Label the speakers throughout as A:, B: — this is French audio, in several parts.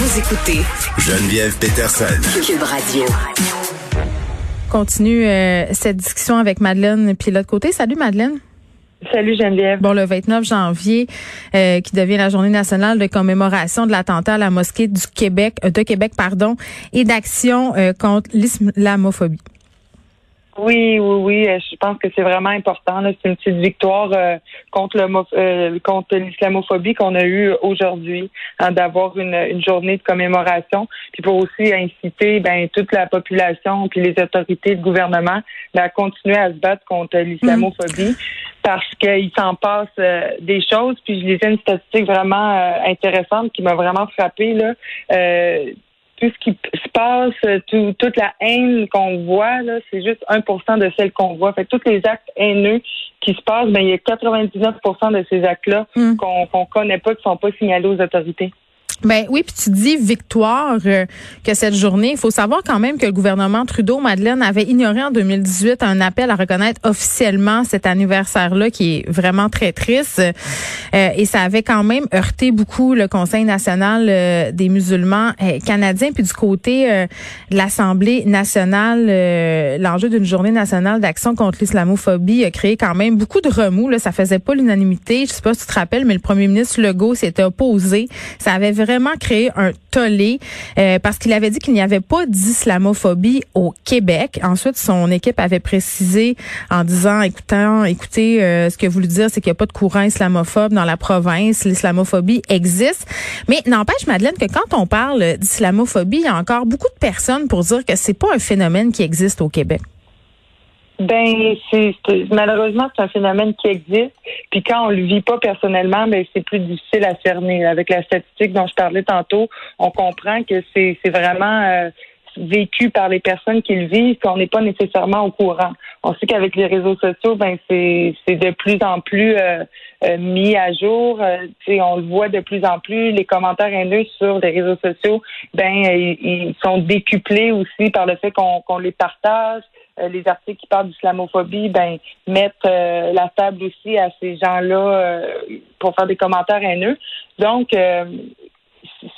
A: Vous écoutez
B: Geneviève Peterson.
A: Cube Radio.
C: continue euh, cette discussion avec Madeleine puis l'autre côté. Salut Madeleine.
D: Salut Geneviève.
C: Bon, le 29 janvier, euh, qui devient la journée nationale de commémoration de l'attentat à la mosquée du Québec, euh, de Québec, pardon, et d'action euh, contre l'islamophobie.
D: Oui, oui, oui. euh, Je pense que c'est vraiment important. C'est une petite victoire euh, contre le mo- euh, contre l'islamophobie qu'on a eu aujourd'hui, hein, d'avoir une, une journée de commémoration, puis pour aussi inciter ben, toute la population puis les autorités, le gouvernement, ben, à continuer à se battre contre l'islamophobie. Parce qu'il s'en passe euh, des choses, puis je lisais une statistique vraiment euh, intéressante qui m'a vraiment frappée là. Tout ce qui se passe, tout- toute la haine qu'on voit, là, c'est juste 1% de celle qu'on voit. Fait que tous les actes haineux qui se passent, ben, il y a 99% de ces actes-là
C: Mm.
D: qu'on qu'on connaît pas, qui sont pas signalés aux autorités.
C: Ben oui, puis tu dis victoire euh, que cette journée. Il faut savoir quand même que le gouvernement Trudeau, Madeleine, avait ignoré en 2018 un appel à reconnaître officiellement cet anniversaire-là, qui est vraiment très triste. Euh, et ça avait quand même heurté beaucoup le Conseil national euh, des musulmans euh, canadiens. Puis du côté euh, de l'Assemblée nationale, euh, l'enjeu d'une journée nationale d'action contre l'islamophobie a créé quand même beaucoup de remous. Là, ça faisait pas l'unanimité. Je sais pas si tu te rappelles, mais le premier ministre Legault s'était opposé. Ça avait vraiment créé un tollé euh, parce qu'il avait dit qu'il n'y avait pas d'islamophobie au Québec. Ensuite, son équipe avait précisé en disant, écoutant, écoutez, euh, ce que vous voulez dire, c'est qu'il n'y a pas de courant islamophobe dans la province. L'islamophobie existe. Mais n'empêche, Madeleine, que quand on parle d'islamophobie, il y a encore beaucoup de personnes pour dire que c'est pas un phénomène qui existe au Québec.
D: Ben, c'est malheureusement c'est un phénomène qui existe. Puis quand on le vit pas personnellement, ben c'est plus difficile à cerner. Avec la statistique dont je parlais tantôt, on comprend que c'est vraiment euh, vécu par les personnes qui le vivent, qu'on n'est pas nécessairement au courant. On sait qu'avec les réseaux sociaux, ben c'est de plus en plus euh, euh, mis à jour. Euh, on le voit de plus en plus. Les commentaires haineux sur les réseaux sociaux, ben ils, ils sont décuplés aussi par le fait qu'on les partage. Euh, les articles qui parlent d'islamophobie, ben mettent euh, la table aussi à ces gens-là euh, pour faire des commentaires haineux. Donc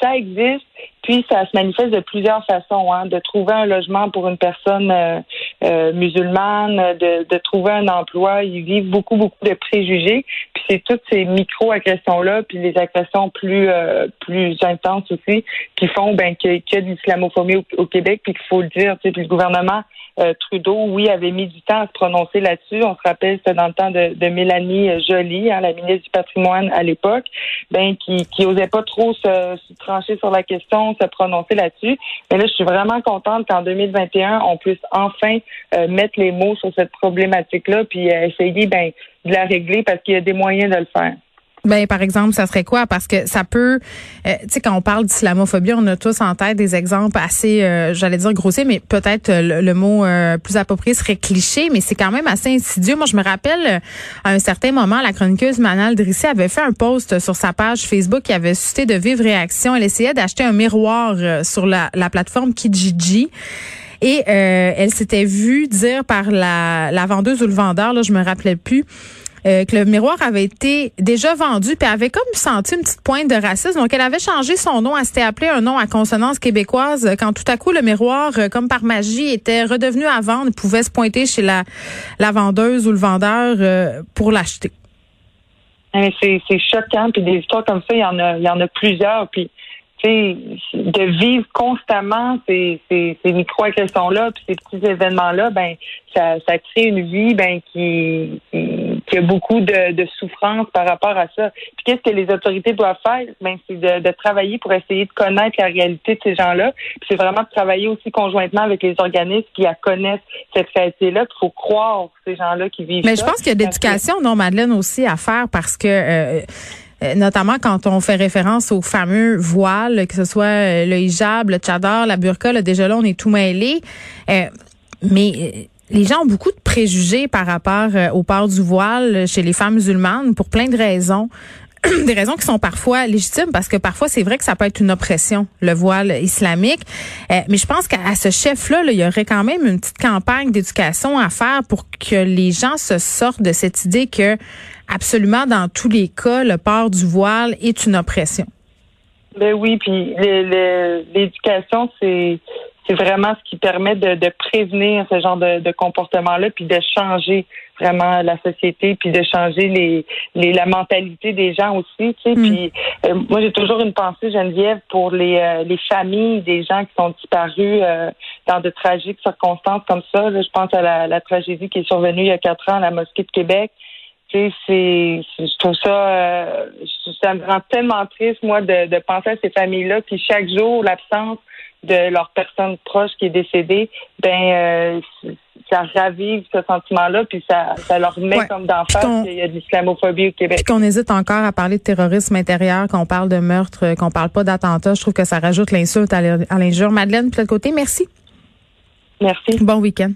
D: ça existe, puis ça se manifeste de plusieurs façons. Hein, de trouver un logement pour une personne euh, euh, musulmane, de, de trouver un emploi. Ils vivent beaucoup, beaucoup de préjugés. Puis c'est toutes ces micro-agressions-là, puis les agressions plus euh, plus intenses aussi, qui font ben, qu'il y a- de l'islamophobie au, Québec, puis qu'il faut le dire. Puis le gouvernement euh, Trudeau, oui, avait mis du temps à se prononcer là-dessus. On se rappelle, c'était dans le temps de, de Mélanie Joly, hein, la ministre du patrimoine à l'époque, ben qui, qui osait pas trop se, se trancher sur la question, se prononcer là-dessus. Mais là, je suis vraiment contente qu'en 2021, on puisse enfin euh, mettre les mots sur cette problématique-là, puis euh, essayer ben, de la régler parce qu'il y a des moyens de le faire.
C: Ben, par exemple, ça serait quoi? Parce que ça peut, euh, tu sais, quand on parle d'islamophobie, on a tous en tête des exemples assez, j'allais dire grossiers, mais peut-être le, mot plus approprié serait cliché, mais c'est quand même assez insidieux. Moi, je me rappelle, à un certain moment, la chroniqueuse Manal Drissé avait fait un post sur sa page Facebook qui avait suscité de vives réactions. Elle essayait d'acheter un miroir sur la, la plateforme Kijiji. Et euh, elle s'était vue dire par la, la vendeuse ou le vendeur, là, je me rappelais plus, euh, que le miroir avait été déjà vendu, puis avait comme senti une petite pointe de racisme. Donc, elle avait changé son nom. Elle s'était appelé un nom à consonance québécoise. euh, Quand tout à coup, le miroir, euh, comme par magie, était redevenu à vendre, pouvait se pointer chez la, la vendeuse ou le vendeur euh, pour l'acheter.
D: Mais C'est choquant, puis des histoires comme ça, il y en a, il y en a plusieurs, puis de vivre constamment ces, ces, ces micro-agressions-là, puis ces petits événements-là, ben ça, ça crée une vie ben qui, qui, qui a beaucoup de, de souffrance par rapport à ça. Puis qu'est-ce que les autorités doivent faire? Ben c'est de, de travailler pour essayer de connaître la réalité de ces gens-là. Puis c'est vraiment de travailler aussi conjointement avec les organismes qui la connaissent cette réalité-là. Il faut croire ces gens-là qui vivent
C: Mais
D: ça.
C: je pense qu'il y a d'éducation, non, Madeleine, aussi à faire parce que euh, notamment quand on fait référence aux fameux voiles, que ce soit euh, le hijab, le tchadar, la burqa, là, déjà là, on est tout mêlé. Euh, mais euh, les gens ont beaucoup de préjugés par rapport euh, au port du voile chez les femmes musulmanes pour plein de raisons. des raisons qui sont parfois légitimes parce que parfois c'est vrai que ça peut être une oppression le voile islamique Euh, mais je pense qu'à ce chef là il y aurait quand même une petite campagne d'éducation à faire pour que les gens se sortent de cette idée que absolument dans tous les cas le port du voile est une oppression
D: Ben oui, puis l'éducation, c'est c'est vraiment ce qui permet de, de prévenir ce genre de, de comportement-là, puis de changer vraiment la société, puis de changer les, les la mentalité des gens aussi. Tu sais, mm. puis euh, moi j'ai toujours une pensée, Geneviève, pour les euh, les familles des gens qui sont disparus euh, dans de tragiques circonstances comme ça. je pense à la, la, tragédie qui est survenue il y a quatre ans à la mosquée de Québec c'est, je trouve ça, euh, ça me rend tellement triste, moi, de, de penser à ces familles-là, puis chaque jour, l'absence de leur personne proche qui est décédée, ben, euh, ça ravive ce sentiment-là, puis ça, ça leur met comme d'en face qu'il y a de l'islamophobie au Québec.
C: Puis qu'on hésite encore à parler de terrorisme intérieur, qu'on parle de meurtre, qu'on parle pas d'attentat. Je trouve que ça rajoute l'insulte à l'injure. Madeleine, de l'autre côté, merci.
D: Merci.
C: Bon week-end.